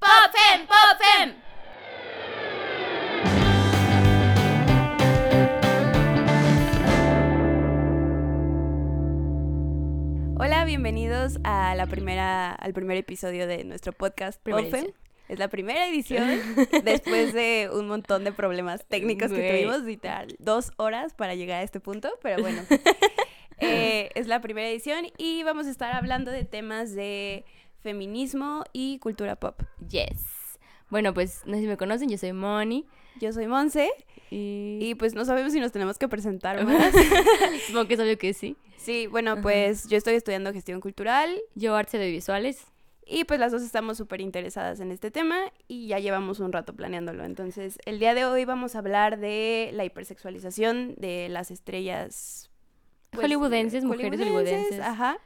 Pop Fem, Pop Fem. Hola, bienvenidos a la primera, al primer episodio de nuestro podcast Primera Pop Fem. edición. Es la primera edición después de un montón de problemas técnicos que tuvimos, literal, dos horas para llegar a este punto, pero bueno. Eh, es la primera edición y vamos a estar hablando de temas de feminismo y cultura pop. Yes. Bueno, pues no sé si me conocen, yo soy Moni. Yo soy Monse Y, y pues no sabemos si nos tenemos que presentar más. supongo que es obvio que sí. Sí, bueno, pues yo estoy estudiando gestión cultural Yo arte de visuales. y pues las dos estamos súper interesadas en este tema y ya llevamos un rato planeándolo. Entonces, el día de hoy vamos a hablar de la hipersexualización de las estrellas pues, Hollywoodenses, mujeres hollywoodenses. Ajá.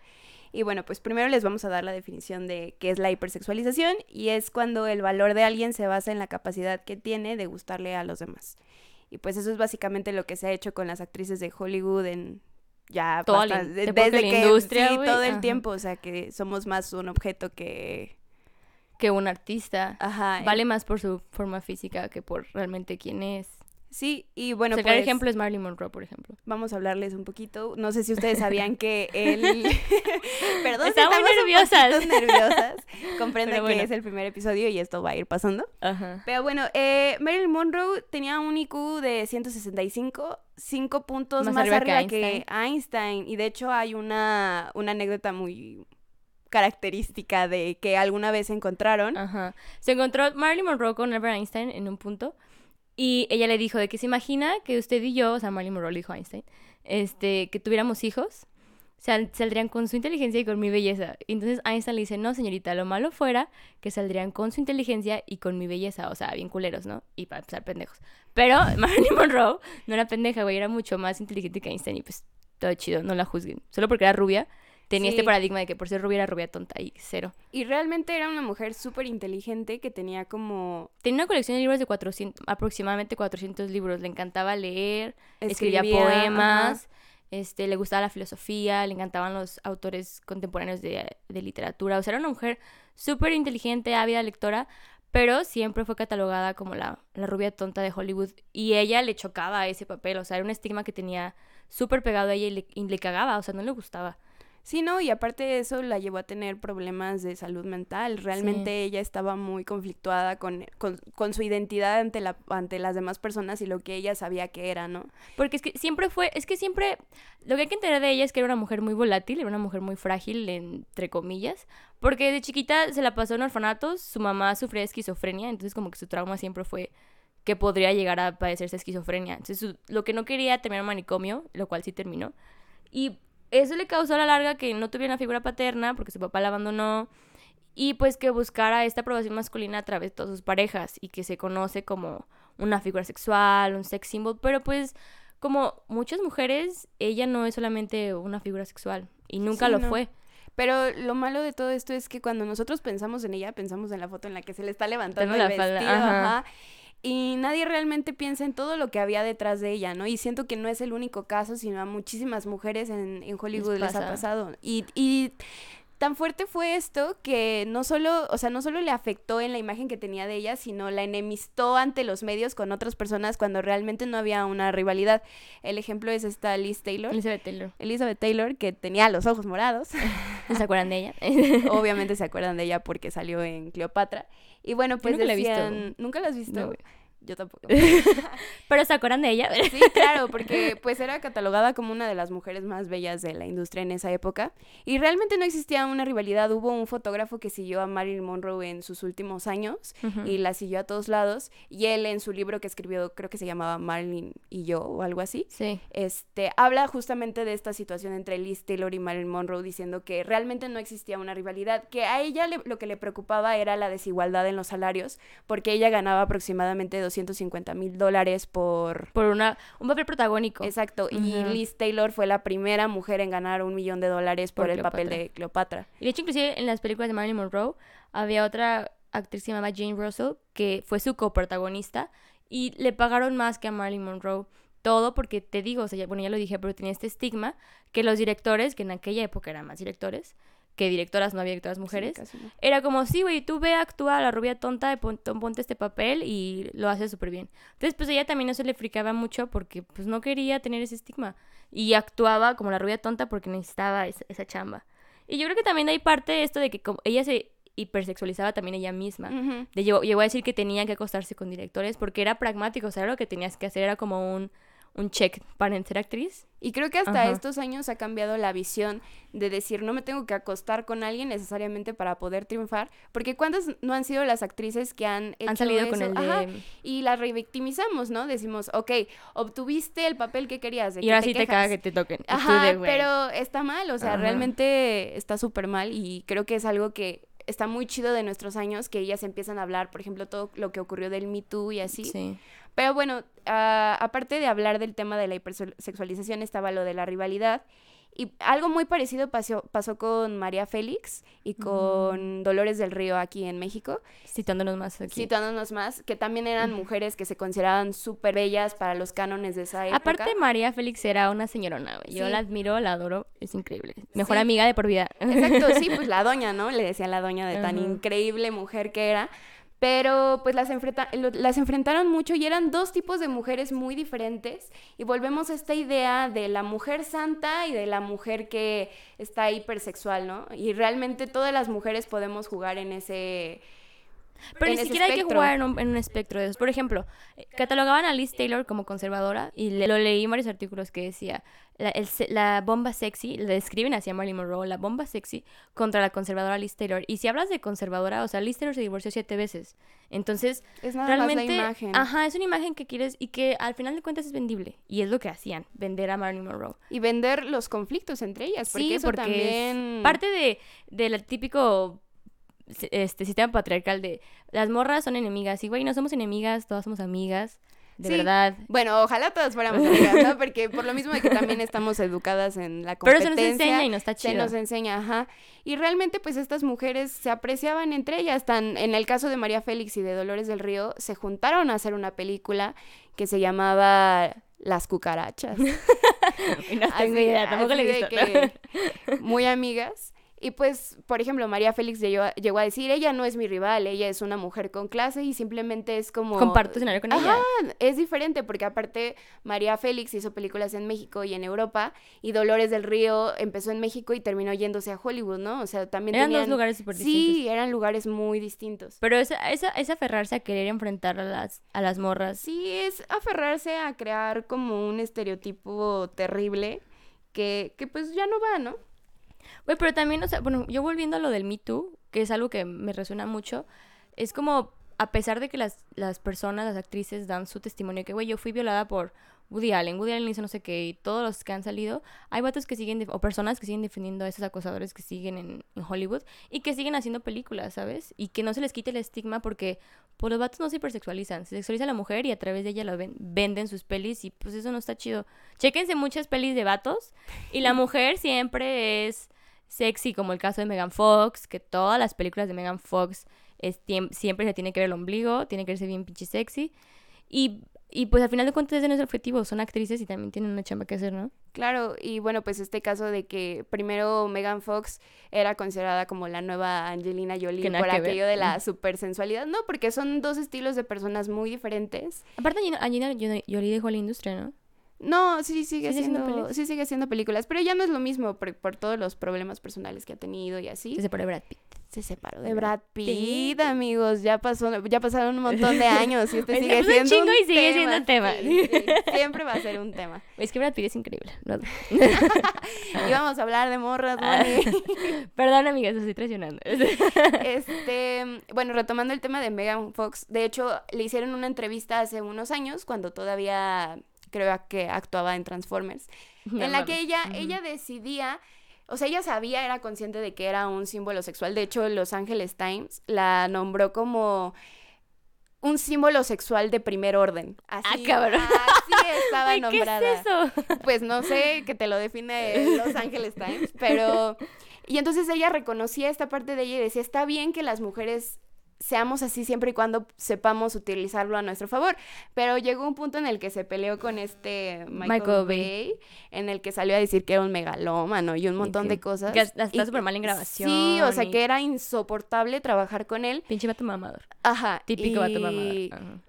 Y bueno, pues primero les vamos a dar la definición de qué es la hipersexualización y es cuando el valor de alguien se basa en la capacidad que tiene de gustarle a los demás. Y pues eso es básicamente lo que se ha hecho con las actrices de Hollywood en ya Toda la- desde que que la industria, sí, todo el ajá. tiempo, o sea, que somos más un objeto que Que un artista ajá, vale más por su forma física que por realmente quién es. Sí, y bueno, o sea, el pues, ejemplo es Marilyn Monroe, por ejemplo. vamos a hablarles un poquito. No sé si ustedes sabían que él Perdón, Estamos estamos un nerviosas. nerviosas. Pero que es el primer episodio y esto va a ir pasando. Ajá. Pero bueno, eh, Marilyn Monroe tenía un IQ de 165, cinco puntos Más más, arriba arriba, que que, Einstein. Y de hecho hay una, una anécdota muy característica de que alguna vez se encontraron. Ajá. Se encontró Marilyn Monroe con Albert Einstein en un punto y ella le dijo de que se imagina que usted y yo, o sea, Marilyn Monroe le dijo a Einstein, este, que tuviéramos hijos, sal- saldrían con su inteligencia y con mi belleza. Entonces Einstein le dice, no, señorita, lo malo fuera que saldrían con su inteligencia y con mi belleza, o sea, bien culeros, ¿no? Y para empezar pendejos. Pero Marilyn Monroe no era pendeja, güey, era mucho más inteligente que Einstein y pues todo chido, no la juzguen. Solo porque era rubia, tenía este paradigma de que por ser rubia era rubia tonta y cero. Y realmente era una mujer súper inteligente que tenía como... Tenía una colección de libros de 400, aproximadamente 400 libros. Le encantaba leer, escribía, escribía, poemas, este, le gustaba la filosofía, le encantaban los autores contemporáneos de, de literatura. O sea, era una mujer súper inteligente, ávida lectora, pero siempre fue catalogada como la, la rubia tonta de Hollywood. Y ella le chocaba ese papel, o sea, era un estigma que tenía súper pegado a ella y le, y le cagaba, o sea, no le gustaba. Sí, no, y aparte de eso la llevó a tener problemas de salud mental. Realmente ella estaba muy conflictuada con, con, con su identidad ante, la, ante las demás personas y lo que ella sabía que era, ¿no? Porque es que siempre fue, es que siempre, lo que hay que entender de ella es que era una mujer muy volátil, era una mujer muy frágil, entre comillas, porque de chiquita se la pasó en orfanatos, su mamá sufría de esquizofrenia, entonces como que su trauma siempre fue que podría llegar a padecerse esquizofrenia. Entonces su- lo que no quería terminar manicomio, lo cual sí terminó. Y eso le causó a la larga que no tuviera una figura paterna porque su papá la abandonó y pues que buscara esta aprobación masculina a través de todas sus parejas y que se conoce como una figura sexual, un sex symbol, pero pues como muchas mujeres, ella no es solamente una figura sexual y nunca Sí, lo no. fue. Pero lo malo de todo esto es que cuando nosotros pensamos en ella, pensamos en la foto en la que se le está levantando el la vestido, ajá. ajá. Y nadie realmente piensa en todo lo que había detrás de ella, ¿no? Y siento que no es el único caso, sino a muchísimas mujeres en, en Hollywood les, ha pasado. Y, y tan fuerte fue esto que no solo, o sea, no solo le afectó en la imagen que tenía de ella, sino la enemistó ante los medios con otras personas cuando realmente no había una rivalidad. El ejemplo es esta Liz Taylor. Elizabeth Taylor. Elizabeth Taylor, que tenía los ojos morados. ¿No se acuerdan de ella? Obviamente se acuerdan de ella porque salió en Cleopatra. Y bueno, pues nunca la he visto. ¿Nunca la has visto? No. Yo tampoco. Pero se acuerdan de ella. Sí, claro, porque pues era catalogada como una de las mujeres más bellas de la industria en esa época. Y realmente no existía una rivalidad. Hubo un fotógrafo que siguió a Marilyn Monroe en sus últimos años y la siguió a todos lados. Y él en su libro que escribió, creo que se llamaba Marilyn y yo o algo así, Sí. este, habla justamente de esta situación entre Liz Taylor y Marilyn Monroe, diciendo que realmente no existía una rivalidad, que a ella le- lo que le preocupaba era la desigualdad en los salarios, porque ella ganaba aproximadamente 250 mil dólares por... Por una, un papel protagónico. Exacto, y. Liz Taylor fue la primera mujer en ganar un millón de dólares por, Por el papel de Cleopatra. Y de hecho, inclusive en las películas de Marilyn Monroe había otra actriz que se llamaba Jane Russell que fue su coprotagonista y le pagaron más que a Marilyn Monroe. Todo porque te digo, o sea, ya- bueno, ya lo dije, pero tenía este estigma que los directores, que en aquella época eran más directores, que directoras no había directoras mujeres. Sí, no. Era como, sí, güey, tú ve, actúa a la rubia tonta, pon- ponte este papel y lo hace súper bien. Entonces, pues ella también eso le fricaba mucho porque pues no quería tener ese estigma. Y actuaba como la rubia tonta porque necesitaba esa, esa chamba. Y yo creo que también hay parte de esto de que como ella se hipersexualizaba también ella misma. De llegó, llegó a decir que tenía que acostarse con directores porque era pragmático, o sea, lo que tenías que hacer, era como un, un check para ser actriz. Y creo que hasta Ajá. estos años ha cambiado la visión de decir, no me tengo que acostar con alguien necesariamente para poder triunfar, porque ¿cuántas no han sido las actrices que han hecho Han salido con el de... Ajá, y las revictimizamos, ¿no? Decimos, ok, obtuviste el papel que querías, ¿de Y qué ahora te sí te caga quejas?". que te toquen. Ajá, de, pero está mal, o sea, Ajá. realmente está súper mal y creo que es algo que está muy chido de nuestros años, que ellas empiezan a hablar, por ejemplo, todo lo que ocurrió del Me Too y así. Sí. Pero bueno, ah, aparte de hablar del tema de la hipersexualización, estaba lo de la rivalidad. Y algo muy parecido pasó, pasó con María Félix y con Dolores del Río aquí en México, Citándonos más aquí. citándonos más, que también eran mujeres que se consideraban súper bellas para los cánones de esa época. Aparte, María Félix era una señorona. Yo Sí. la admiro, la adoro, es increíble. Mejor Sí. amiga de por vida. Exacto, sí, pues la doña, ¿no? Le decía la doña de tan increíble mujer que era. Pero pues las, enfrentaron mucho y eran dos tipos de mujeres muy diferentes. Y volvemos a esta idea de la mujer santa y de la mujer que está hipersexual, ¿no? Y realmente todas las mujeres podemos jugar en ese... Pero ni siquiera hay que espectro. jugar en un, en un espectro de esos. Por ejemplo, eh, catalogaban a Liz Taylor como conservadora y le- lo leí en varios artículos que decía la, el la bomba sexy, le describen así a Marilyn Monroe, la bomba sexy contra la conservadora Liz Taylor. Y si hablas de conservadora, o sea, Liz Taylor se divorció siete veces. Entonces, Es nada realmente, más la imagen. ajá, es una imagen que quieres y que al final de cuentas es vendible. Y es lo que hacían, vender a Marilyn Monroe. Y vender los conflictos entre ellas, porque sí, eso porque también... es parte de del típico este sistema patriarcal de las morras son enemigas y güey, no somos enemigas, todas somos amigas, de Sí. verdad. Bueno, ojalá todas fuéramos amigas, ¿no? Porque por lo mismo de que también estamos educadas en la Pero competencia. se nos enseña y no está Se chido. nos enseña, ajá. Y realmente, pues estas mujeres se apreciaban entre ellas. Tan, en el caso de María Félix y de Dolores del Río, se juntaron a hacer una película que se llamaba Las cucarachas. No tengo idea, tampoco le he visto. que muy amigas. Y pues, por ejemplo, María Félix llegó a, llegó a decir, ella no es mi rival, ella es una mujer con clase y simplemente es como... Comparto escenario con ella. Ajá, es diferente porque aparte María Félix hizo películas en México y en Europa y Dolores del Río empezó en México y terminó yéndose a Hollywood, ¿no? O sea, también Eran dos lugares súper distintos. Sí, eran lugares muy distintos. Pero esa, esa, es aferrarse a querer enfrentar a las, a las morras. Sí, es aferrarse a crear como un estereotipo terrible que, que pues ya no va, ¿no? Güey, pero también, o sea, bueno, yo volviendo a lo del Me Too, que es algo que me resuena mucho, es como, a pesar de que las, las personas, las actrices dan su testimonio, que, güey, yo fui violada por Woody Allen, Woody Allen hizo no sé qué, y todos los que han salido, hay vatos que siguen, o personas que siguen defendiendo a esos acosadores que siguen en, en Hollywood y que siguen haciendo películas, ¿sabes? Y que no se les quite el estigma porque, pues los vatos no se hipersexualizan, se sexualiza a la mujer y a través de ella la ven- venden sus pelis y pues eso no está chido. Chéquense muchas pelis de vatos y la mujer siempre es sexy, como el caso de Megan Fox, que todas las películas de Megan Fox es, siempre se tiene que ver el ombligo, tiene que verse bien pinche sexy. Y, y pues al final de cuentas ese no es el objetivo, son actrices y también tienen una chamba que hacer, ¿no? Claro, y bueno, pues este caso de que primero Megan Fox era considerada como la nueva Angelina Jolie por ver. aquello de la supersensualidad, no, porque son dos estilos de personas muy diferentes. Aparte Angelina- Angelina Jolie dejó la industria, ¿no? No, sí sigue ¿Sigue haciendo haciendo, pelis? sí sigue haciendo películas, pero ya no es lo mismo por, por todos los problemas personales que ha tenido y así. Se separó de Brad Pitt. Se separó de de Brad Brad Pitt, amigos, ya pasó, ya pasaron un montón de años y este sigue pasó un siendo chingo y sigue siendo tema. sí, sí, siempre va a ser un tema. Es que Brad Pitt es increíble. ¿no? Y vamos a hablar de morras, Moni. Perdón, amigas, os estoy traicionando. Este, bueno, retomando el tema de Megan Fox, de hecho, le hicieron una entrevista hace unos años, cuando todavía creo que actuaba en Transformers, No en la que ella, ella decidía, o sea, ella sabía, era consciente de que era un símbolo sexual. De hecho, Los Angeles Times la nombró como un símbolo sexual de primer orden. Así, cabrón. Así estaba Güey, ¿Qué nombrada es eso? pues no sé que te lo define Los Angeles Times, pero... Y entonces ella reconocía esta parte de ella y decía, está bien que las mujeres seamos así siempre y cuando sepamos utilizarlo a nuestro favor. Pero llegó un punto en el que se peleó con este Michael, Michael Bay. Bay, en el que salió a decir que era un megalómano y un montón de cosas. que está súper mal en grabación Sí, o sea, y- que era insoportable trabajar con él. Pinche vato mamador. Ajá. Típico vato mamador. Ajá.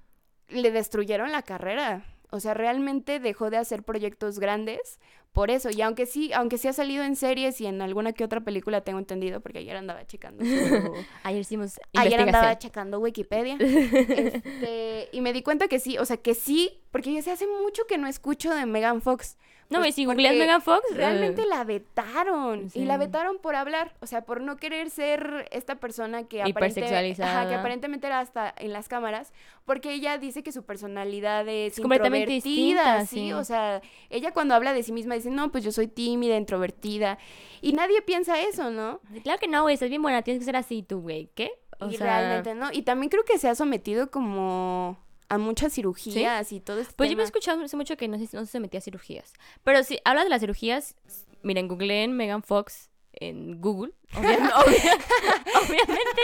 le destruyeron la carrera. O sea, realmente dejó de hacer proyectos grandes por eso. Y aunque sí, aunque sí ha salido en series y en alguna que otra película, tengo entendido, porque ayer andaba checando. su- Ayer hicimos Ayer andaba checando Wikipedia. Este, y me di cuenta que sí, o sea, que sí, porque ya se hace mucho que no escucho de Megan Fox. No, Pues y si googleas Megan Fox, Realmente eh, la vetaron. Sí. Y la vetaron por hablar. O sea, por no querer ser esta persona que, aparente- Hipersexualizada. ajá, que aparentemente era hasta en las cámaras. Porque ella dice que su personalidad es, Es completamente distinta, ¿sí? sí. O sea, ella cuando habla de sí misma dice, no, pues yo soy tímida, introvertida. Y nadie piensa eso, ¿no? Claro que no, güey, estás bien buena, tienes que ser así tú, güey. ¿Qué? O y sea, realmente no. Y también creo que se ha sometido como a muchas cirugías y todo este Pues yo me he escuchado hace mucho que no se, no se metía a cirugías. Pero si hablas de las cirugías, miren, googleen Megan Fox en Google. Obviamente, obviamente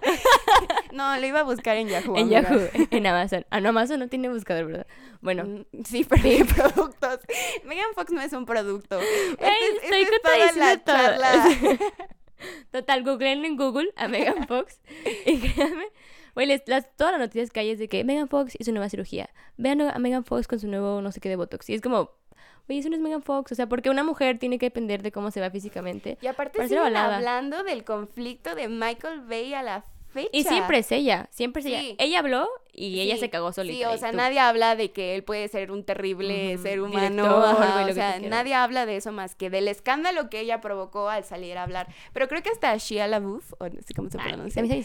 No, lo iba a buscar en Yahoo. en. Yahoo, en Amazon. Ah, no, Amazon no tiene buscador, ¿verdad? Bueno, Mm, Sí, pero hay productos. Megan Fox no es un producto. Esta Ey, es- estoy esta es toda la charla. Total, googleenlo en Google a Megan Fox. y créanme, güey, las, todas las noticias que hay es de que Megan Fox hizo nueva cirugía. Vean a Megan Fox con su nuevo no sé qué de Botox. Y es como, güey, eso no es Megan Fox. O sea, porque una mujer tiene que depender de cómo se va físicamente. Y aparte siguen hablando del conflicto de Michael Bay a la fecha. Y siempre es ella, siempre es Sí. ella. Ella habló y ella se cagó solita. Sí, o y sea, nadie habla de que él puede ser un terrible ser humano. director, ajá, o sea, nadie habla de eso más que del escándalo que ella provocó al salir a hablar. Pero creo que hasta Shia LaBeouf, o no sé cómo se pronuncia. se me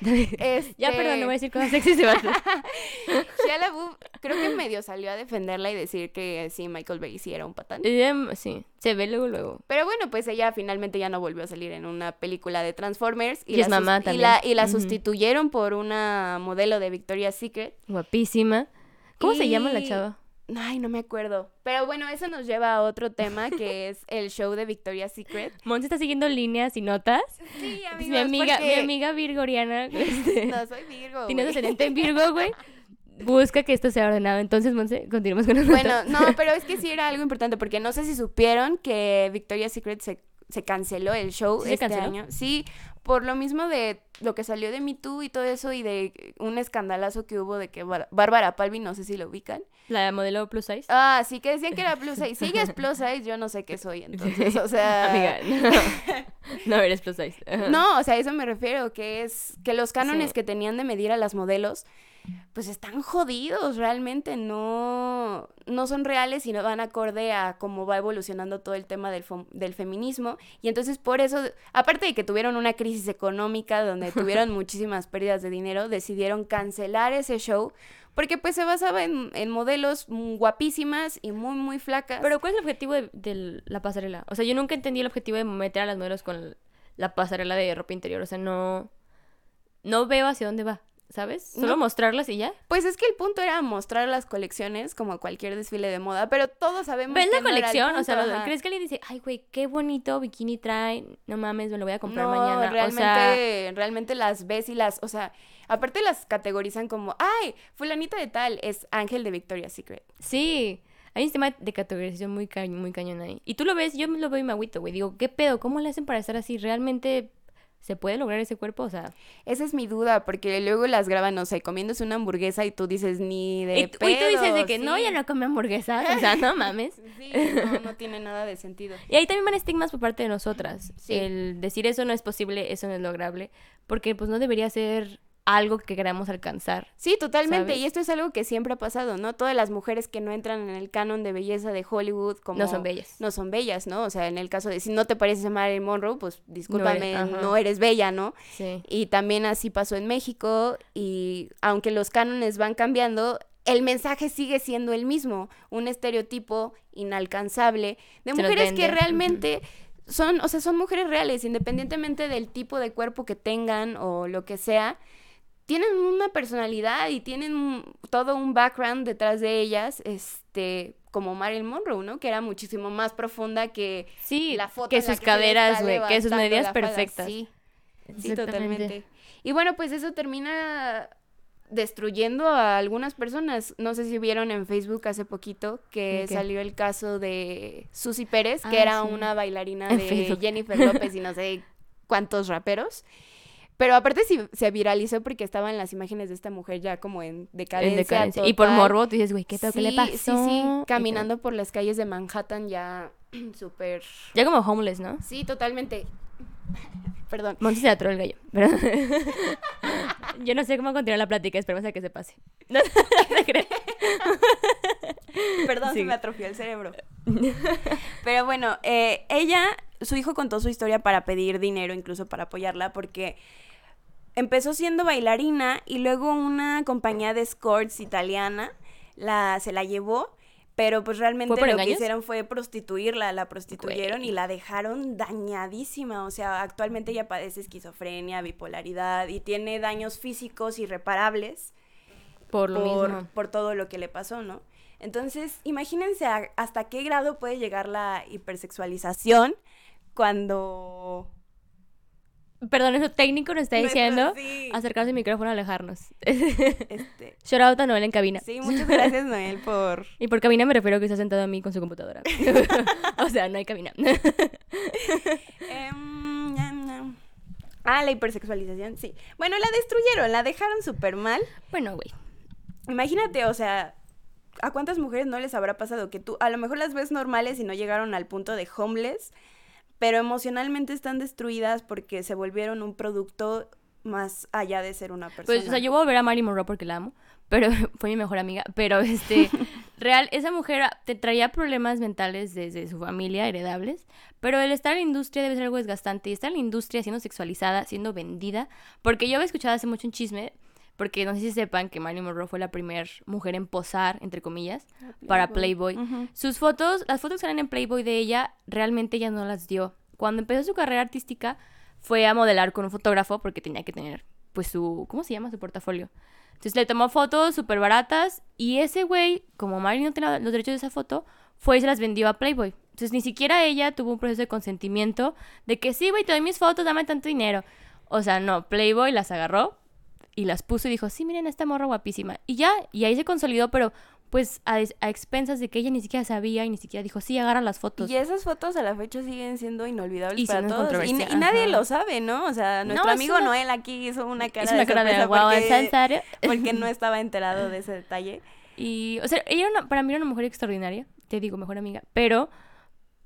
Ya, perdón, no voy a decir cosas sexys de. Shia LaBeouf creo que medio salió a defenderla y decir que sí, Michael Bay sí era un patán. Em, sí, se ve luego, luego. Pero bueno, pues ella finalmente ya no volvió a salir en una película de Transformers. Y es la mamá sus- también. Y la, y la Ujú. sustituyeron por una modelo de Victoria's Secret. Guapísima. ¿Cómo se llama la chava? Ay, no me acuerdo. Pero bueno, eso nos lleva a otro tema que es el show de Victoria's Secret. Monse está siguiendo líneas y notas. Sí, Es mi amiga, mi amiga virgoriana. este, No, soy Virgo. Tiene güey. ascendente en Virgo, güey. Busca que esto sea ordenado. Entonces, Monse, continuemos con las Bueno, notas. no, pero es que sí era algo importante porque no sé si supieron que Victoria's Secret se, se canceló el show ¿Sí se este canceló? año. Sí, por lo mismo de lo que salió de Me Too y todo eso y de un escandalazo que hubo de que Bar- Bárbara Palvi, no sé si lo ubican. La modelo plus size. Ah, sí, que decían que era plus size. Si ella es plus size, yo no sé qué soy, entonces, o sea... Amiga, no. no eres plus size. No, o sea, a eso me refiero, que es que los cánones Sí. que tenían de medir a las modelos, pues están jodidos, realmente no, no son reales y no van acorde a cómo va evolucionando todo el tema del, del feminismo. Y entonces por eso, aparte de que tuvieron una crisis económica donde tuvieron muchísimas pérdidas de dinero, decidieron cancelar ese show porque pues se basaba en, en modelos guapísimas y muy, muy flacas. Pero ¿cuál es el objetivo de, de la pasarela? O sea, yo nunca entendí el objetivo de meter a las modelos con la pasarela de ropa interior. O sea, no... No veo hacia dónde va, ¿sabes? Solo No. mostrarlas y ya. Pues es que el punto era mostrar las colecciones como cualquier desfile de moda, pero todos sabemos ¿Ves que la no colección? o sea, punto, lo- ajá. ¿crees que alguien dice, ay, güey, qué bonito bikini trae? No mames, me lo voy a comprar no, mañana. realmente, O sea, realmente las ves y las, o sea, aparte las categorizan como, ay, fulanita de tal es Ángel de Victoria's Secret. sí. Hay un sistema de categorización muy, ca- muy cañón ahí. Y tú lo ves, yo lo veo y me agüito, güey. Digo, ¿qué pedo? ¿Cómo le hacen para estar así? ¿Realmente se puede lograr ese cuerpo? O sea... Esa es mi duda, porque luego las graban, no sé, comiéndose una hamburguesa y tú dices ni de Y, y tú dices de que no, ya no come hamburguesas. O sea, no mames. Sí, no, no tiene nada de sentido. Y ahí también van estigmas por parte de nosotras. Sí. El decir eso no es posible, eso no es lograble. Porque pues no debería ser algo que queramos alcanzar. Sí, totalmente. ¿Sabes? Y esto es algo que siempre ha pasado, ¿no? Todas las mujeres que no entran en el canon de belleza de Hollywood como... No son bellas. No son bellas, ¿no? O sea, en el caso de si no te pareces a Marilyn Monroe, pues discúlpame, no eres bella, ¿no? Sí. Y también así pasó en México y aunque los cánones van cambiando, el mensaje sigue siendo el mismo, un estereotipo inalcanzable de Se mujeres que realmente son, o sea, son mujeres reales, independientemente del tipo de cuerpo que tengan o lo que sea, tienen una personalidad y tienen todo un background detrás de ellas, este, como Marilyn Monroe, ¿no? Que era muchísimo más profunda que Sí, la foto que sus caderas, güey, que sus falda. perfectas. Sí. Sí, totalmente. Y bueno, pues eso termina destruyendo a algunas personas. No sé si vieron en Facebook hace poquito que salió el caso de Susy Pérez, que Ah, era sí. una bailarina de Facebook. Jennifer López y no sé cuántos raperos. Pero aparte sí, se viralizó porque estaban las imágenes de esta mujer ya como en decadencia. En decadencia. Y por morbo, tú dices, güey, ¿qué pedo? ¿Qué le Sí, pasó? Sí, sí, Y caminando por las calles de Manhattan ya súper... Ya como homeless, ¿no? Sí, totalmente. Perdón. Monty se atoró el gallo. Pero... Yo no sé cómo continuar la plática, esperemos a que se pase. No, te creas. Perdón, se Sí. me atrofió el cerebro. Pero bueno, eh, ella, su hijo contó su historia para pedir dinero, incluso para apoyarla, porque empezó siendo bailarina y luego una compañía de escorts italiana la, se la llevó. Pero pues realmente ¿Fue por lo que hicieron fue prostituirla, la prostituyeron Güey. y la dejaron dañadísima. O sea, actualmente ella padece esquizofrenia, bipolaridad y tiene daños físicos irreparables Por lo por, mismo. por todo lo que le pasó, ¿no? Entonces, imagínense a- hasta qué grado puede llegar la hipersexualización cuando... Perdón, eso técnico nos está diciendo sí. acercarse al micrófono, alejarnos. Este, Shout out a Noel en cabina. sí, muchas gracias, Noel, por... Y por cabina me refiero a que está sentado a mí con su computadora. o sea, no hay cabina. Em. Ah, la hipersexualización, sí. Bueno, la destruyeron, la dejaron súper mal. bueno, güey. Imagínate, o sea, ¿a cuántas mujeres no les habrá pasado que tú a lo mejor las ves normales y no llegaron al punto de homeless, pero emocionalmente están destruidas porque se volvieron un producto más allá de ser una persona? Pues, o sea, yo voy a ver a Mary Monroe porque la amo, pero fue mi mejor amiga. Pero, este, real, esa mujer te traía problemas mentales desde su familia, heredables, pero el estar en la industria debe ser algo desgastante. Y estar en la industria siendo sexualizada, siendo vendida, porque yo había escuchado hace mucho un chisme, porque no sé si sepan que Marilyn Monroe fue la primera mujer en posar, entre comillas, para Playboy. Sus fotos, las fotos que salen en Playboy de ella, realmente ella no las dio. Cuando empezó su carrera artística, fue a modelar con un fotógrafo porque tenía que tener, pues, su, ¿cómo se llama? Su portafolio. Entonces le tomó fotos súper baratas y ese güey, como Marilyn no tenía los derechos de esa foto, fue y se las vendió a Playboy. Entonces ni siquiera ella tuvo un proceso de consentimiento de que sí, güey, te doy mis fotos, dame tanto dinero. O sea, no, Playboy las agarró y las puso y dijo, sí, miren, esta morra guapísima. Y ya, y ahí se consolidó, pero pues a, expensas de que ella ni siquiera sabía y ni siquiera dijo, sí, agarra las fotos. Y esas fotos a la fecha siguen siendo inolvidables Y para todos. Y, nadie lo sabe, ¿no? O sea, nuestro es amigo una- Noel aquí hizo una cara es una de cara de sorpresa guau, ¿en porque, no estaba enterado de ese detalle. Y, o sea, ella era una- para mí era una mujer extraordinaria, te digo, mejor amiga, pero,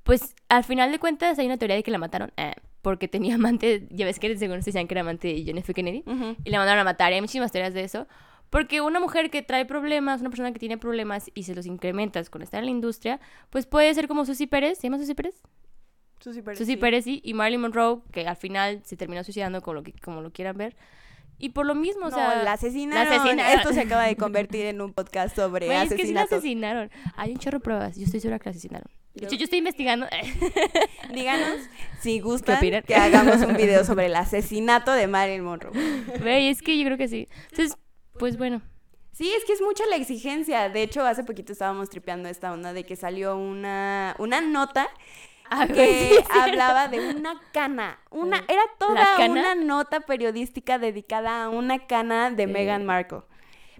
pues, al final de cuentas hay una teoría de que la mataron eh, porque tenía amante, ya ves que según se decían que era amante de John F. Kennedy, Ujú. y la mandaron a matar, y hay muchísimas teorías de eso, porque una mujer que trae problemas, una persona que tiene problemas y se los incrementas con estar en la industria, pues puede ser como Susy Pérez, ¿se llama Susy Pérez? Susi Pérez, Susy sí. Pérez sí, y Marilyn Monroe, que al final se terminó suicidando como lo, que, como lo quieran ver, y por lo mismo, o No, sea... la asesinaron. la asesinaron. Esto se acaba de convertir en un podcast sobre Güey, es que sí la asesinatos. asesinaron. Hay un chorro de pruebas. Yo estoy segura que la asesinaron. De hecho, yo estoy investigando. Díganos si gustan que hagamos un video sobre el asesinato de Marilyn Monroe. Güey, es que yo creo que sí. Entonces, pues bueno. Sí, es que es mucha la exigencia. De hecho, hace poquito estábamos tripeando esta onda de que salió una, una nota Ah, que sí, hablaba de una cana. Una, era toda cana? una nota periodística dedicada a una cana de Meghan Markle.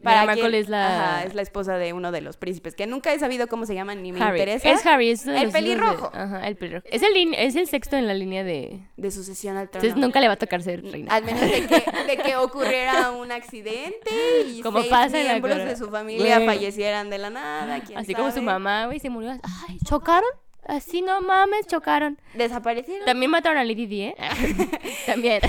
Meghan Markle es la- Ajá, es la esposa de uno de los príncipes, que nunca he sabido cómo se llaman ni me Harry. interesa. Es Harry. Es El de- pelirrojo. Ajá, el pelirrojo. Es el, es el sexto en la línea de... De sucesión al trono. Entonces nunca le va a tocar ser reina. Al menos de que, de que ocurriera un accidente y Como seis pasa en la miembros corona. de su familia fallecieran de la nada. quién Así como su mamá, güey, se murió. Ay, ¿chocaron? Así no mames, chocaron. Desaparecieron. También mataron a Lady Di, ¿eh? También.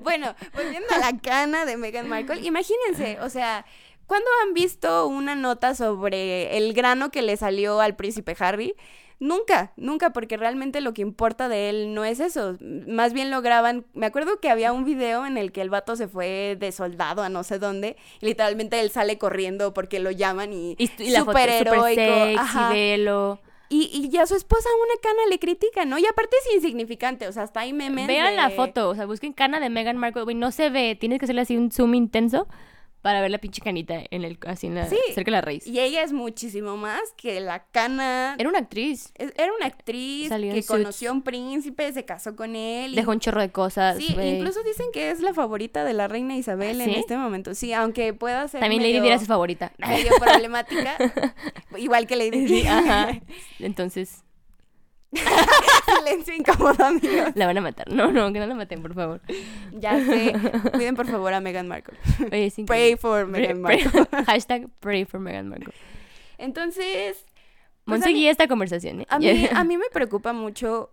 Bueno, volviendo a la cana de Meghan Markle, imagínense, o sea, ¿cuándo han visto una nota sobre el grano que le salió al príncipe Harry? Nunca, nunca, porque realmente lo que importa de él no es eso. Más bien lo graban. Me acuerdo que había un video en el que el vato se fue de soldado a no sé dónde. Y literalmente él sale corriendo porque lo llaman y, Y, y ajá. velo. Y, y ya su esposa una cana le critica, ¿no? Y aparte es insignificante, o sea, hasta hay memes. Vean la foto, o sea, busquen cana de Meghan Markle, güey, no se ve, tienes que hacerle así un zoom intenso para ver la pinche canita en el, así en la, Sí. cerca de la raíz. Y ella es muchísimo más que la cana. Era una actriz. Es- Era una actriz Salió en que conoció a un príncipe, se casó con él. y- Dejó un chorro de cosas. Sí, incluso dicen que es la favorita de la reina Isabel en ¿Sí? este momento. Sí, aunque pueda ser También Lady medio, Di era su favorita. medio problemática, igual que Lady. Sí, ajá. Entonces, Silencio incómodo, amigos. la van a matar. No, no, que no la maten, por favor. Ya sé. Cuiden por favor a Meghan Markle. Oye, Pray for Meghan Markle. pray- Hashtag pray for Meghan Markle. Entonces, pues esta conversación, ¿eh? A mí, a mí me preocupa mucho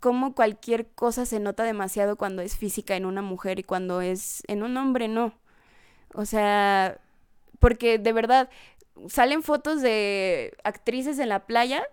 cómo cualquier cosa se nota demasiado cuando es física en una mujer y cuando es en un hombre no. O sea, porque de verdad salen fotos de actrices en la playa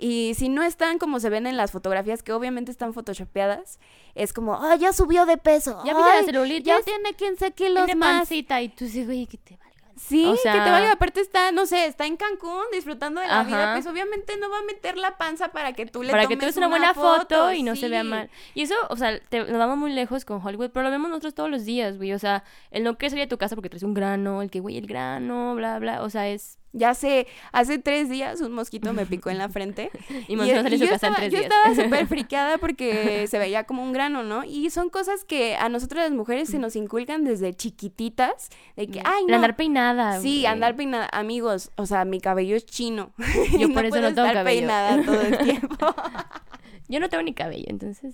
y si no están como se ven en las fotografías, que obviamente están photoshopeadas, es como, ah, ya subió de peso. Ya viste la celulitis, ya tiene 15 kilos tiene más. pancita y tú dices, güey, que te valga. Sí, O que te sea- valga. Aparte está, no sé, está en Cancún disfrutando de la vida. Ajá. Pues obviamente no va a meter la panza para que tú le Para que tomes tomes una buena foto, y no se vea sí. mal. Y eso, o sea, te, nos vamos muy lejos con Hollywood, pero lo vemos nosotros todos los días, güey. O sea, el no querer salir a tu casa porque traes un grano, el que, güey, el grano, bla, bla. O sea, es... Ya sé, hace tres días un mosquito me picó en la frente. Y de su yo casa en estaba, tres yo días. estaba súper friqueada porque se veía como un grano, ¿no? Y son cosas que a nosotras las mujeres se nos inculcan desde chiquititas. De que, ay, no. andar peinada, Sí, güey. andar peinada. Amigos, o sea, mi cabello es chino. Yo No por eso puedo no tengo estar cabello. peinada todo el tiempo. Yo no tengo ni cabello, entonces...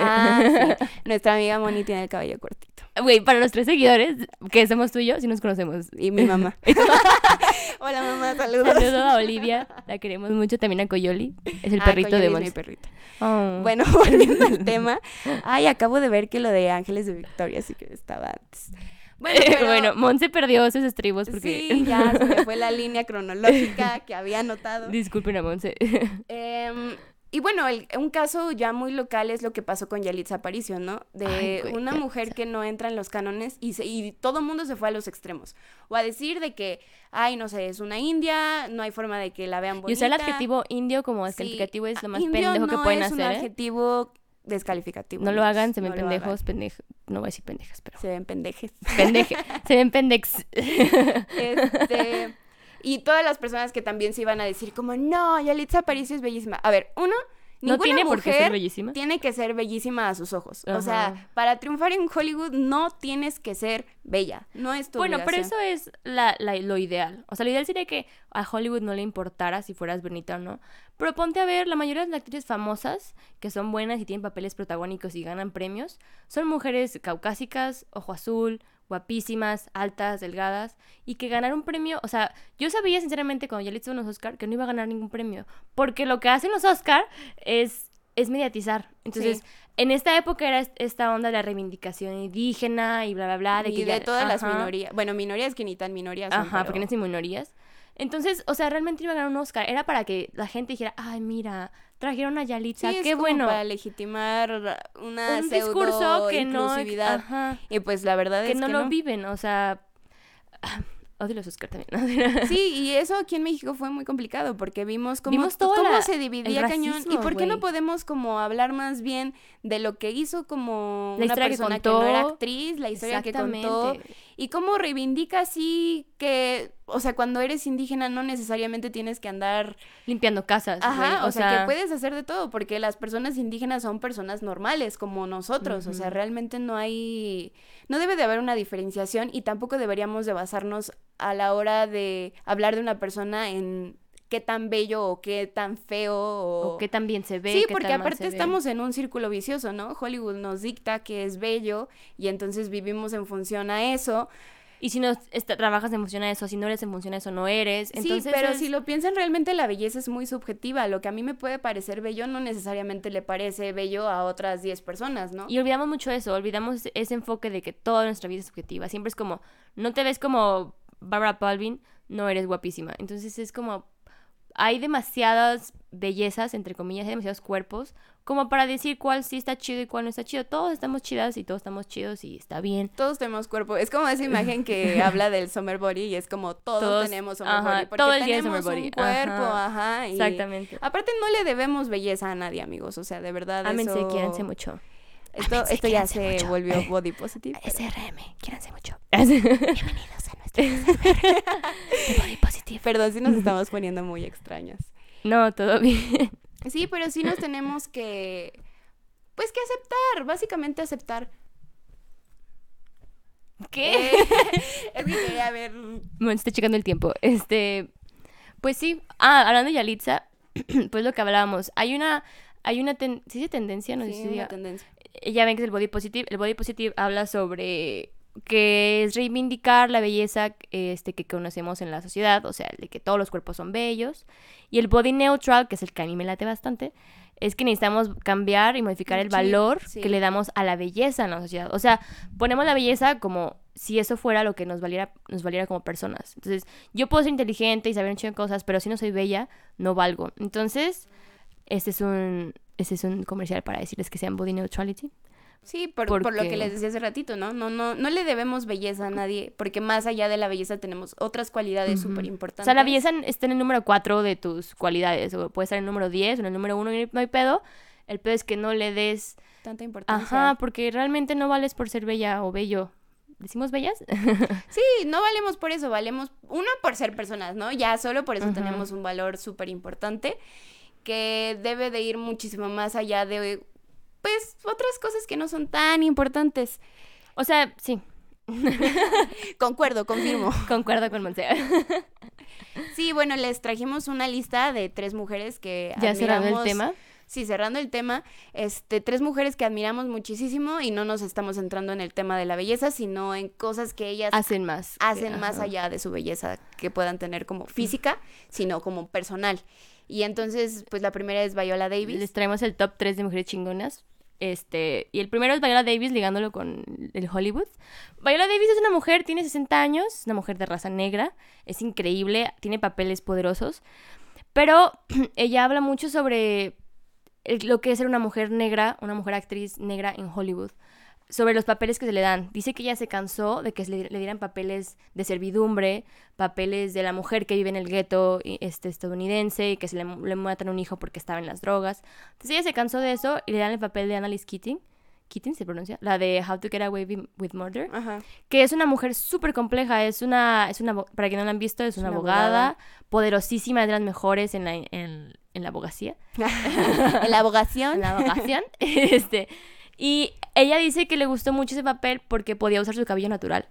ah, sí. Nuestra amiga Moni tiene el cabello cortito. Güey, para los tres seguidores, que somos tú y yo, sí nos conocemos. Y mi mamá. Hola mamá, saludos. Saludos a Olivia, la queremos mucho, también a Coyoli, es el Ah, perrito Coyoli de Monse. perrito. Oh. Bueno, volviendo al tema. Ay, acabo de ver que lo de Ángeles de Victoria sí que estaba antes. Bueno, pero- bueno, Monse perdió sus estribos porque... sí, ya se me fue la línea cronológica que había anotado. Disculpen a Monse. Em, y bueno, el- un caso ya muy local es lo que pasó con Yalitza Aparicio, ¿no? De Ay, güey, una mujer que no entra en los cánones y, se- y todo el mundo se fue a los extremos. O a decir de que, ay, no sé, es una india, no hay forma de que la vean bonita. Y usar el adjetivo indio como Sí, descalificativo es lo más indio pendejo que no pueden es un hacer, ¿eh? adjetivo descalificativo. No lo hagan, se ven no pendejos, hagan. pendej... No voy a decir pendejas, pero... Se ven pendejes. Pendeje. se ven pendex. Este, y todas las personas que también se iban a decir como, no, Yalitza Aparicio es bellísima. A ver, uno, no ninguna tiene por qué ser bellísima. tiene que ser bellísima a sus ojos. O sea, para triunfar en Hollywood no tienes que ser bella. No es tu Bueno, pero eso es la, la- lo ideal. O sea, lo ideal sería que a Hollywood no le importara si fueras bonita o no. Pero ponte a ver, la mayoría de las actrices famosas, que son buenas y tienen papeles protagónicos y ganan premios, son mujeres caucásicas, ojo azul, guapísimas, altas, delgadas, y que ganar un premio, o sea, yo sabía sinceramente cuando ya le hice los Oscar que no iba a ganar ningún premio, porque lo que hacen los Oscar es, es mediatizar. Entonces, Sí. en esta época era est- esta onda de la reivindicación indígena y bla, bla, bla. De y que de ya- todas las minorías. Bueno, minorías que ni tan minorías son, Ajá, porque pero- no son minorías. Entonces, o sea, realmente iba a ganar un Oscar. Era para que la gente dijera, ay, mira, trajeron a Yalitza, Sí, es qué como bueno. para legitimar una un pseudo discurso que no, ajá, Y pues la verdad que es no que lo no. viven, o sea, odio los Oscar también. Sí, y eso aquí en México fue muy complicado porque vimos cómo, Vimos toda cómo la- se el dividía cañón. ¿Y racismo, por qué no podemos como hablar más bien de lo que hizo como La una que persona que, no era actriz, la historia que contó. Y cómo reivindica así que, o sea, cuando eres indígena no necesariamente tienes que andar, Limpiando casas. ajá, o, sea, que puedes hacer de todo porque las personas indígenas son personas normales como nosotros, o sea, realmente no hay, no debe de haber una diferenciación y tampoco deberíamos de basarnos a la hora de hablar de una persona en qué tan bello o qué tan feo o, O qué tan bien se ve. Sí, porque aparte estamos en un círculo vicioso, ¿no? Hollywood nos dicta que es bello y entonces vivimos en función a eso. Y si no está- trabajas en función a eso, si no eres en función a eso, no eres. Entonces sí, pero es- si lo piensan realmente la belleza es muy subjetiva. Lo que a mí me puede parecer bello no necesariamente le parece bello a otras 10 personas, ¿no? Y olvidamos mucho eso, olvidamos ese enfoque de que toda nuestra vida es subjetiva. Siempre es como, no te ves como Barbara Palvin, no eres guapísima. Entonces es como, hay demasiadas bellezas, entre comillas, hay demasiados cuerpos, como para decir cuál sí está chido y cuál no está chido. Todos estamos chidas y todos estamos chidos y está bien. Todos tenemos cuerpo. Es como esa imagen que habla del summer body y es como todos, Todos, tenemos summer ajá, body. Porque todo el día tenemos summer body, un cuerpo, ajá. ajá. y- Exactamente. Aparte no le debemos belleza a nadie, amigos. O sea, de verdad Ámense, eso... mucho. Esto, Ámense, esto ya se mucho. volvió body positive. pero- SRM, quiéranse mucho. Bienvenidos body positive. Perdón si nos estamos poniendo muy extrañas. No, todo bien. Sí, pero sí nos tenemos que, pues que aceptar, básicamente aceptar. ¿Qué? Eh, es que quería ver. Me estoy checando el tiempo. Este, pues sí. Ah, hablando de Yalitza, pues lo que hablábamos. Hay una, hay una, ten- ¿sí tendencia? No sé Sí, si una diga- tendencia. ya ven que es el body positive. El body positive habla sobre que es reivindicar la belleza este, que conocemos en la sociedad, o sea, de que todos los cuerpos son bellos. Y el body neutral, que es el que a mí me late bastante, es que necesitamos cambiar y modificar El valor sí. que le damos a la belleza en la sociedad. O sea, ponemos la belleza como si eso fuera lo que nos valiera, nos valiera como personas. Entonces, yo puedo ser inteligente y saber un chingo de cosas, pero si no soy bella, no valgo. Entonces, este es un, este es un comercial para decirles que sean body neutrality. Sí, por, por lo que les decía hace ratito, ¿no? No, no, no le debemos belleza a nadie, porque más allá de la belleza tenemos otras cualidades Ujú. súper O importantes. sea, la belleza está en el número 4 de tus cualidades, o puede estar en el número 10 o en el número 1 y no hay pedo. El pedo es que no le des... Tanta importancia. Ajá, porque realmente no vales por ser bella o bello. ¿Decimos bellas? Sí, no valemos por eso, valemos, uno, por ser personas, ¿no? Ya solo por eso tenemos un valor súper importante que debe de ir muchísimo más allá de, pues, otras cosas que no son tan importantes. o sea, sí, Concuerdo, confirmo. concuerdo con Monse. Sí, bueno, les trajimos una lista de tres mujeres que ya cerrando el tema. Sí, cerrando el tema, este, tres mujeres que admiramos muchísimo y no nos estamos centrando en el tema de la belleza, sino en cosas que ellas Hacen más. que- hacen más ajá. allá de su belleza que puedan tener como física, sino como personal. Y entonces, pues la primera es Viola Davis. Les traemos el top 3 de mujeres chingonas. Este, y el primero es Viola Davis ligándolo con el Hollywood. Viola Davis es una mujer, tiene 60 años, es una mujer de raza negra, es increíble, tiene papeles poderosos, pero ella habla mucho sobre lo que es ser una mujer negra, una mujer actriz negra en Hollywood, sobre los papeles que se le dan. Dice que ella se cansó de que le, le dieran papeles de servidumbre, papeles de la mujer que vive en el gueto este, estadounidense y que se le, le matan un hijo porque estaba en las drogas. Entonces ella se cansó de eso y le dan el papel de Annalise Keating. Keating se pronuncia, la de How to Get Away Wi- with Murder, Ajá. que es una mujer súper compleja, es una, es una, para quien no la han visto, es, Es una, una abogada, abogada. poderosísima, es de las mejores en la, en, en la abogacía en la abogación. en la abogación. este, y ella dice que le gustó mucho ese papel porque podía usar su cabello natural.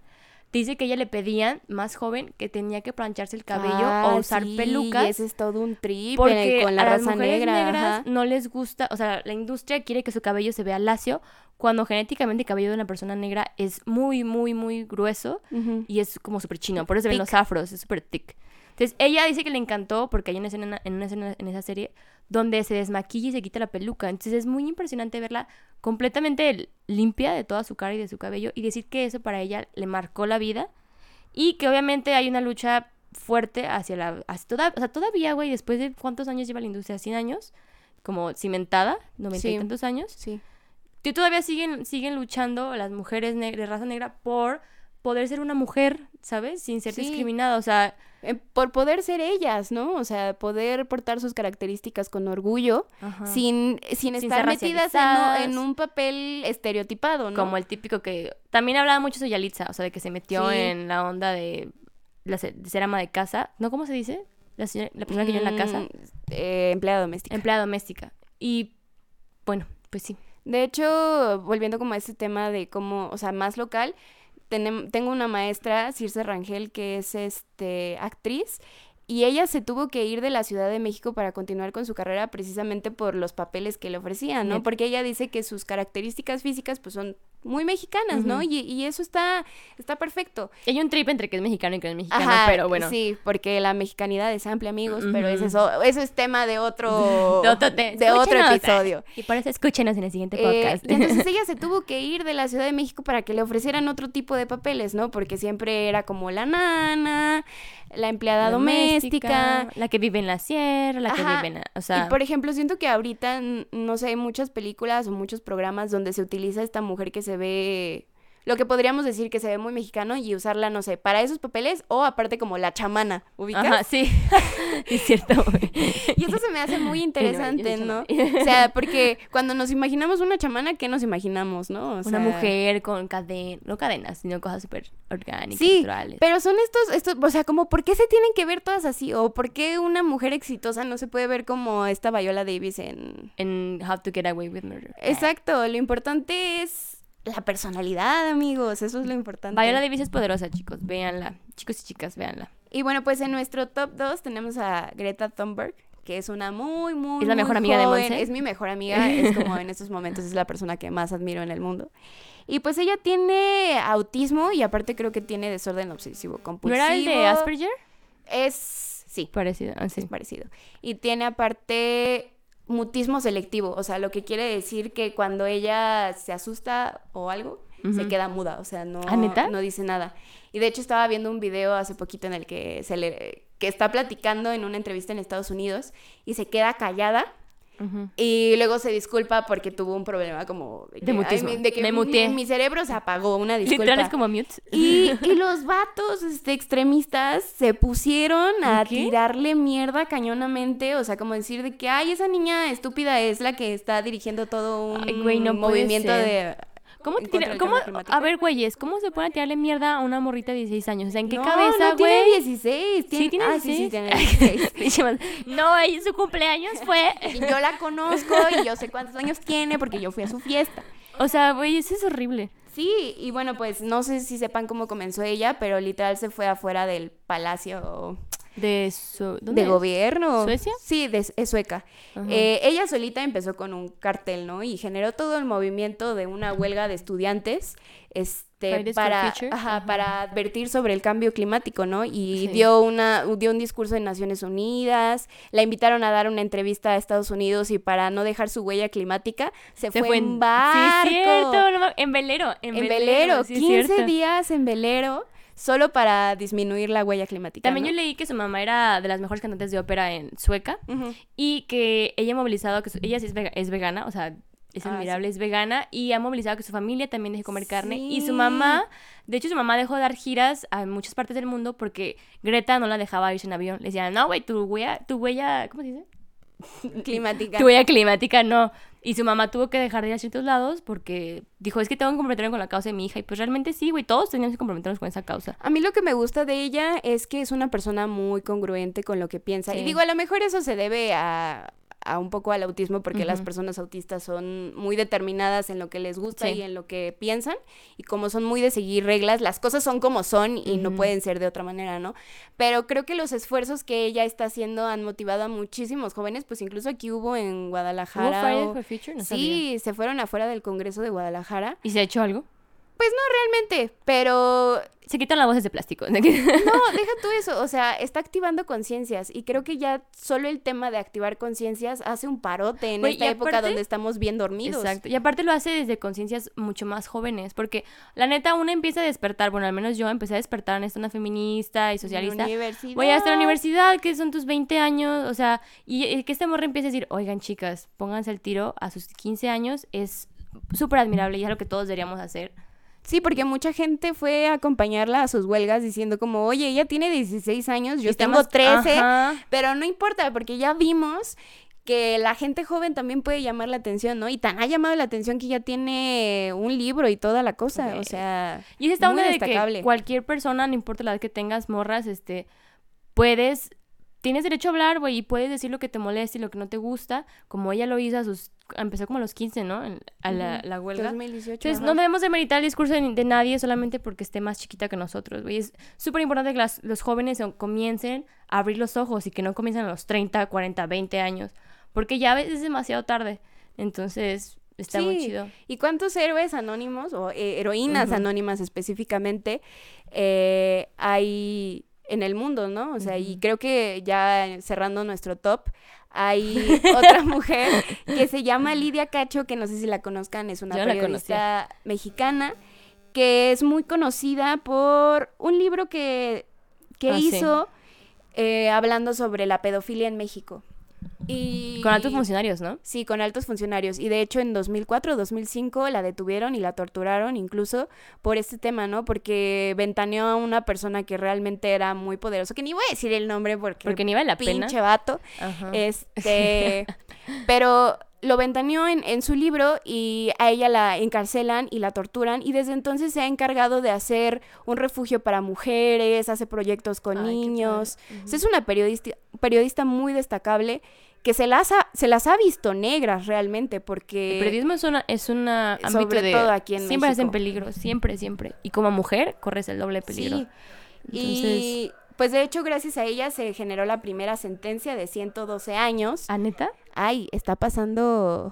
Dice que ella le pedían, más joven, que tenía que plancharse el cabello Ah, o usar sí, pelucas. y ese es todo un trip Porque eh, con la a las raza mujeres negra. negras ajá. no les gusta, o sea, la industria quiere que su cabello se vea lacio, cuando genéticamente el cabello de una persona negra es muy, muy, muy grueso y es como súper chino. Por eso se ven los afros, es súper thick. Entonces, ella dice que le encantó porque hay una escena, en una escena en esa serie donde se desmaquilla y se quita la peluca. Entonces, es muy impresionante verla completamente limpia de toda su cara y de su cabello y decir que eso para ella le marcó la vida y que obviamente hay una lucha fuerte hacia la... hacia toda, o sea, todavía, güey, después de cuántos años lleva la industria, 100 años, como cimentada, 90 y tantos años, Sí. que todavía siguen, siguen luchando las mujeres de raza negra por poder ser una mujer, ¿sabes? Sin ser Sí. discriminada. O sea, Eh, por poder ser ellas, ¿no? O sea, poder portar sus características con orgullo, sin, sin Sin estar metidas en, un- racializadas. en un papel estereotipado, ¿no? como el típico que... También hablaba mucho de Yalitza, o sea, de que se metió Sí. en la onda de, la de ser ama de casa. ¿No? ¿Cómo se dice? La, señora- la persona que vive en la casa. Mm, eh, empleada doméstica. Empleada doméstica. Y, bueno, pues sí. De hecho, volviendo como a ese tema de cómo, o sea, más local, tengo una maestra, Circe Rangel, que es este actriz, y ella se tuvo que ir de la Ciudad de México para continuar con su carrera precisamente por los papeles que le ofrecían, ¿no? Porque ella dice que sus características físicas pues son muy mexicanas, ¿no? Y, y eso está, está perfecto. Hay un trip entre que es mexicano y que no es mexicano, Ajá, pero bueno. Sí, porque la mexicanidad es amplia, amigos, pero es eso, eso es tema de otro, De otro, te- de otro escúchenos. episodio. Y por eso escúchenos en el siguiente Eh, podcast. entonces ella se tuvo que ir de la Ciudad de México para que le ofrecieran otro tipo de papeles, ¿no? Porque siempre era como la nana, la empleada doméstica. la que vive en la sierra, la que vive en... la- O sea, y por ejemplo, siento que ahorita, no sé, hay muchos películas o muchos programas donde se utiliza esta mujer que se ve lo que podríamos decir que se ve muy mexicano y usarla, no sé, para esos papeles o aparte como la chamana, ¿ubicas? Ajá, sí. es cierto, güey. Y eso se me hace muy interesante, ¿no? O sea, porque cuando nos imaginamos una chamana, ¿qué nos imaginamos, no? O Una sea, mujer con cadenas, no cadenas, sino cosas súper orgánicas, Sí, naturales. Pero son estos, estos, o sea, como, ¿por qué se tienen que ver todas así? ¿O por qué una mujer exitosa no se puede ver como esta Viola Davis en... En How to Get Away with Murder. Exacto, lo importante es la personalidad, amigos, eso es lo importante. Viola Davis es poderosa, chicos. Véanla. Chicos y chicas, véanla. Y bueno, pues en nuestro top 2 tenemos a Greta Thunberg, que es una muy, muy, ¿Es la muy mejor amiga de. Monse? Es mi mejor amiga, es como en estos momentos es la persona que más admiro en el mundo. Y pues ella tiene autismo y aparte creo que tiene desorden obsesivo ¿No compulsivo. era el de Asperger? Es, sí, Parecido, ah, sí. es parecido. Y tiene aparte mutismo selectivo, o sea, lo que quiere decir que cuando ella se asusta o algo, se queda muda, o sea, no, ¿Ah, no dice nada. Y de hecho estaba viendo un video hace poquito en el que se le que está platicando en una entrevista en Estados Unidos y se queda callada Y luego se disculpa porque tuvo un problema como de, que, De "Ay, mutismo. mi- de que Me mi- muteé". mi cerebro se apagó, una disculpa. Literal es como mute. Y, y los vatos este, extremistas se pusieron a ¿Qué? tirarle mierda cañonamente, o sea, como decir de que, ay, esa niña estúpida es la que está dirigiendo todo un Ay, güey, no puede movimiento de... ¿Cómo, te tira- cómo- a ver, güeyes, ¿cómo se pueden tirarle mierda a una morrita de 16 años? O sea, ¿en qué no, cabeza, no tiene güey? 16. Sí, tiene ah, sí, sí, 16. tiene 16. Pinche man- no, ella, su cumpleaños fue... y yo la conozco y yo sé cuántos años tiene porque yo fui a su fiesta. O sea, güey, eso es horrible. Sí, y bueno, pues no sé si sepan cómo comenzó ella, pero literal se fue afuera del palacio De su... ¿dónde de gobierno. ¿Suecia? Sí, de, es sueca. Eh, ella solita empezó con un cartel, ¿no? Y generó todo el movimiento de una huelga de estudiantes. Este, para, Future. ajá, Ajá. para advertir sobre el cambio climático, ¿no? Y Sí. dio una dio un discurso en Naciones Unidas, la invitaron a dar una entrevista a Estados Unidos y para no dejar su huella climática se, fue, en barco. Sí, cierto. no en velero. En, en velero, sí, es 15 cierto. días en velero solo para disminuir la huella climática. También ¿no? yo leí que su mamá era de las mejores cantantes de ópera en sueca y que ella ha movilizado que su- ella sí es, vega- es vegana, o sea, es Ah, admirable, es vegana y ha movilizado que su familia también deje comer carne y su mamá, de hecho su mamá dejó de dar giras a muchas partes del mundo porque Greta no la dejaba irse en avión. Le decía, "No, güey, tu huella, tu huella, ¿cómo se dice? climática. Tu huella climática no." Y su mamá tuvo que dejar de ir a ciertos lados porque dijo, "Es que tengo que comprometerme con la causa de mi hija." Y pues realmente sí, güey, todos teníamos que comprometernos con esa causa. A mí lo que me gusta de ella es que es una persona muy congruente con lo que piensa. Y digo, a lo mejor eso se debe a, a un poco al autismo, porque las personas autistas son muy determinadas en lo que les gusta Sí. y en lo que piensan. Y como son muy de seguir reglas, las cosas son como son y no pueden ser de otra manera, ¿no? Pero creo que los esfuerzos que ella está haciendo han motivado a muchísimos jóvenes, pues incluso aquí hubo en ¿Hubo Guadalajara. Fridays o- for Future? No sabía. Sí, se fueron afuera del Congreso de Guadalajara. ¿Y se ha hecho algo? Pues no realmente, pero Se quitan las voces de plástico. no, deja tú eso, o sea, está activando conciencias y creo que ya solo el tema de activar conciencias hace un parote en esta y época aparte- donde estamos bien dormidos. Exacto. Y aparte lo hace desde conciencias mucho más jóvenes, porque la neta uno empieza a despertar, bueno, al menos yo empecé a despertar en esta una feminista y socialista. Universidad. Voy a estar en la universidad, que son tus 20 años, o sea, y eh, que este morro empiece a decir, oigan chicas, pónganse el tiro a sus 15 años, es súper admirable y es lo que todos deberíamos hacer. Sí, porque mucha gente fue a acompañarla a sus huelgas diciendo como, oye, ella tiene 16 años, yo Y tengo estamos- 13, Ajá. pero no importa, porque ya vimos que la gente joven también puede llamar la atención, ¿no? Y tan ha llamado la atención que ya tiene un libro y toda la cosa, o sea... Y es esta Muy onda de que destacable. cualquier persona, no importa la edad que tengas, morras, este, puedes, tienes derecho a hablar, güey, y puedes decir lo que te molesta y lo que no te gusta, como ella lo hizo a sus, empezó como a los 15, ¿no? A la, la huelga. 2018. Entonces, ajá. no debemos demeritar el discurso de, de nadie solamente porque esté más chiquita que nosotros, güey. Es súper importante que las- los jóvenes comiencen a abrir los ojos y que no comiencen a los 30, 40, 20 años, porque ya a veces es demasiado tarde. Entonces, está muy Sí, chido. ¿Y cuántos héroes anónimos o eh, heroínas Ujú. anónimas específicamente eh, hay en el mundo, ¿no? O sea, y creo que ya cerrando nuestro top, hay otra mujer que se llama Lidia Cacho, que no sé si la conozcan, es una Yo periodista mexicana que es muy conocida por un libro que, que Ah, sí. hizo eh, hablando sobre la pedofilia en México. Y... Con altos funcionarios, ¿no? Sí, con altos funcionarios. Y de hecho en 2004, 2005 la detuvieron y la torturaron incluso por este tema, ¿no? Porque ventaneó a una persona que realmente era muy poderosa, que ni voy a decir el nombre porque, Porque ni vale la pena. pinche vato. Ajá. Este, pero lo ventaneó en, en su libro y a ella la encarcelan y la torturan y desde entonces se ha encargado de hacer un refugio para mujeres, hace proyectos con Ay, niños. padre. O sea, es una periodista, periodista muy destacable que se las, ha, se las ha visto negras realmente porque... El periodismo es una, es una ámbito sobre de... todo aquí en siempre estás en México. peligro, siempre, siempre. Y como mujer corres el doble peligro. Sí. Entonces, Y pues de hecho gracias a ella se generó la primera sentencia de 112 años. ¿a neta? Ay, está pasando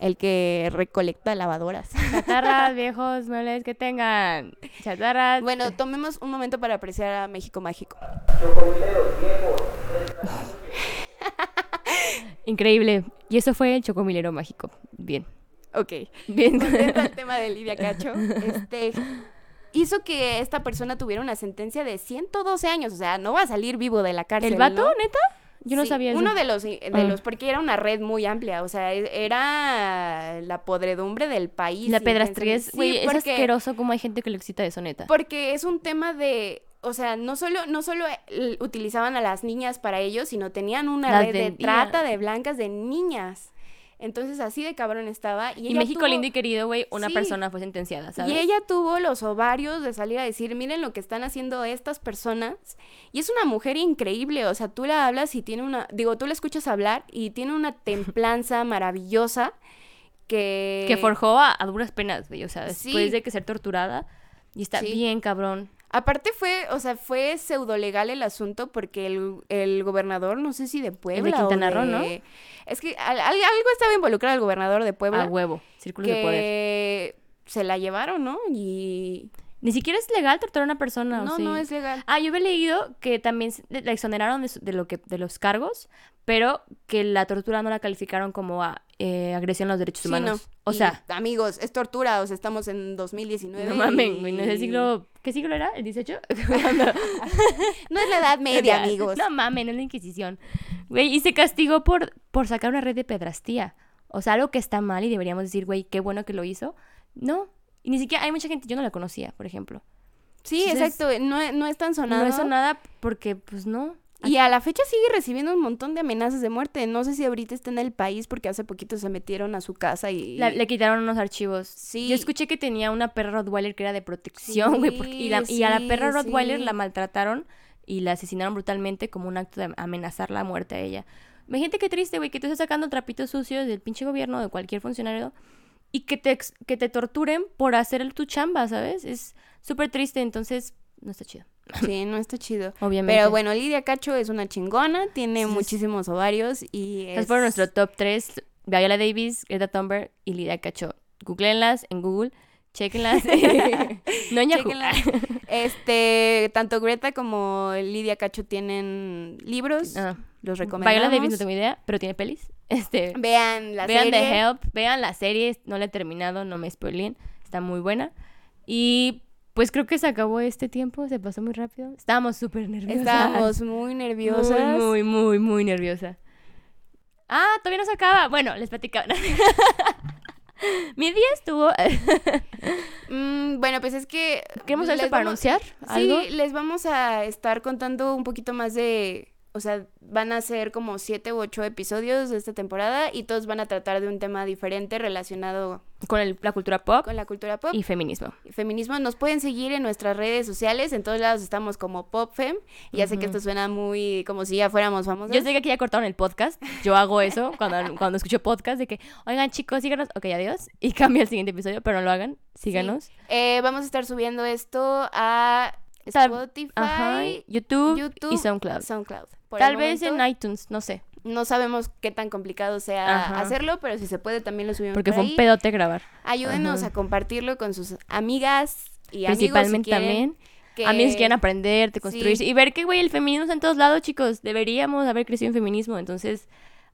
el que recolecta lavadoras. Chatarras, viejos muebles que tengan. Chatarras. Bueno, tomemos un momento para apreciar a México Mágico. Increíble. Y eso fue el chocomilero mágico. Bien. Ok. Bien. Al tema de Lidia Cacho, este hizo que esta persona tuviera una sentencia de 112 años, o sea, no va a salir vivo de la cárcel. ¿El vato, ¿no? neta? Yo no Sí, sabía eso. Uno de los, de Ah. los, porque era una red muy amplia, o sea, e- era la podredumbre del país. La pedrastría es, Sí, es asqueroso como hay gente que le excita eso, neta. Porque es un tema de, o sea, no solo, no solo eh, utilizaban a las niñas para ello, sino tenían una Las red de trata de blancas de niñas. Entonces así de cabrón estaba. Y, México tuvo- lindo y querido, güey, una Sí. persona fue sentenciada, ¿sabes? Y ella tuvo los ovarios de salir a decir, miren lo que están haciendo estas personas. Y es una mujer increíble, o sea, tú la hablas y tiene una, digo, tú la escuchas hablar y tiene una templanza maravillosa que... Que forjó a, a duras penas, güey, o sea, Sí. después de que ser torturada. Y está Sí. bien, cabrón. Aparte fue, o sea, fue pseudo legal el asunto porque el, el gobernador, no sé si de Puebla Quintana o Roo, ¿no? de- Es que al- al- algo estaba involucrado el gobernador de Puebla. A huevo. Círculos de poder. que se la llevaron, ¿no? Y... Ni siquiera es legal torturar a una persona, ¿o No, sí? no es legal. Ah, yo había leído que también la exoneraron de, de lo que, de los cargos, pero que la tortura no la calificaron como a, eh, agresión a los derechos Sí, humanos. no. O Y, sea, amigos, es tortura, o sea, estamos en 2019. no mamen, y- güey, no es el siglo... ¿Qué siglo era? ¿El 18? No es la edad media, amigos. No mamen, no es la Inquisición. Güey, y se castigó por, por sacar una red de pedrastía. O sea, algo que está mal y deberíamos decir, güey, qué bueno que lo hizo. No. Y ni siquiera hay mucha gente, yo no la conocía, por ejemplo. Sí, Entonces, exacto, no, es- no es tan sonado. No hizo nada porque, pues no. Y a la fecha sigue recibiendo un montón de amenazas de muerte. No sé si ahorita está en el país porque hace poquito se metieron a su casa y... La- le quitaron unos archivos. Sí. Yo escuché que tenía una perra Rottweiler que era de protección, güey. y, a la perra Rottweiler sí. la maltrataron y la asesinaron brutalmente como un acto de amenazar la muerte a ella. Imagínate qué triste, güey, que tú estés sacando trapitos sucios del pinche gobierno, de cualquier funcionario, y que te, que te torturen por hacer tu chamba, ¿sabes? Es súper triste, entonces no está chido. Sí, no está chido. Obviamente. Pero bueno, Lidia Cacho es una chingona, tiene Sí, muchísimos ovarios y Es es... por nuestro top 3, Viola Davis, Greta Thunberg y Lidia Cacho. Googleenlas en Google, chequenlas. no en Yahoo. Este, tanto Greta como Lidia Cacho tienen libros, Ah. los recomendamos. Viola Davis no tengo idea, pero tiene pelis. Este, Vean la vean serie. The Help, vean la serie, no la he terminado, no me spoileen, está muy buena. Y pues creo que se acabó este tiempo, se pasó muy rápido. Estábamos súper nerviosas. Estábamos muy nerviosas. Muy, muy, muy, muy nerviosa. Ah, todavía no se acaba. Bueno, les platicaba. Mi día estuvo... Mm, bueno, pues es que... ¿Queremos hacer para vamos- anunciar algo? Sí, les vamos a estar contando un poquito más de... O sea, van a ser como siete u ocho episodios de esta temporada y todos van a tratar de un tema diferente relacionado Con el- la cultura pop con la cultura pop y feminismo. y feminismo. Nos pueden seguir en nuestras redes sociales, en todos lados estamos como PopFem. Y ya sé que esto suena muy como si ya fuéramos famosos. Yo sé que aquí ya cortaron el podcast. Yo hago eso cuando, cuando escucho podcast de que, oigan chicos, síganos. Ok, adiós. Y cambia el siguiente episodio, pero no lo hagan. Síganos. Eh, vamos a estar subiendo esto a Spotify, Ajá. YouTube, YouTube y SoundCloud. SoundCloud. Por Tal el vez momento, en iTunes, no sé. No sabemos qué tan complicado sea Ajá. hacerlo, pero si se puede también lo subimos Porque por fue un ahí. pedote grabar. Ayúdenos Ajá. a compartirlo con sus amigas y amigos si Principalmente también. que- Amigos que quieren aprender, de construirse. Sí. Y ver que, güey, el feminismo está en todos lados, chicos. Deberíamos haber crecido en feminismo. Entonces,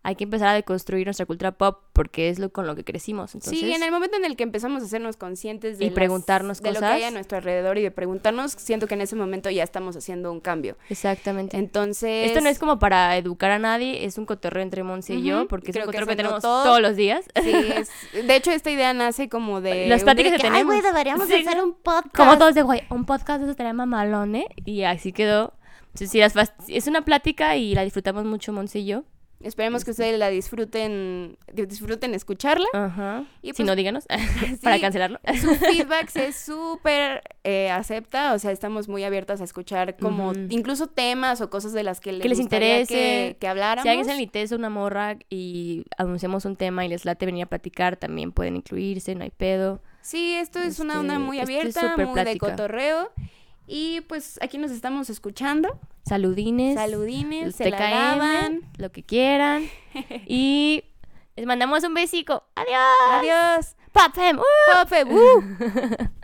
hay que empezar a deconstruir nuestra cultura pop porque es lo con lo que crecimos. Entonces, Sí, en el momento en el que empezamos a hacernos conscientes de Y las- preguntarnos de lo que hay a cosas. nuestro alrededor y de preguntarnos, siento que en ese momento ya estamos haciendo un cambio. Exactamente. Entonces, Esto no es como para educar a nadie, es un cotorreo entre Monse y yo, porque es un cotorreo que, tenemos todos los días. Sí, es- de hecho esta idea nace como de Las pláticas que "Ay, güey, tenemos". deberíamos Sí. hacer un podcast. Como todos de, güey, un podcast eso estaría mamalón, ¿eh? Y así quedó. Entonces, sí, las fast- es una plática y la disfrutamos mucho, Monse y yo. Esperemos que ustedes la disfruten, disfruten escucharla. Ajá. Y si pues- no, díganos para Sí. cancelarlo. Su feedback se súper eh, acepta, o sea, estamos muy abiertas a escuchar como incluso temas o cosas de las que les, Que les gustaría interese. que, que habláramos. Si alguien se le interesa una morra y anunciamos un tema y les late venir a platicar, también pueden incluirse, no hay pedo. Sí, esto es una onda Este, muy esto es abierta, súper muy de cotorreo. Y pues aquí nos estamos escuchando. Saludines. Saludines, se la lavan. lo que quieran. y les mandamos un besico. Adiós. Adiós. Pop Fem. ¡Uh! ¡uh!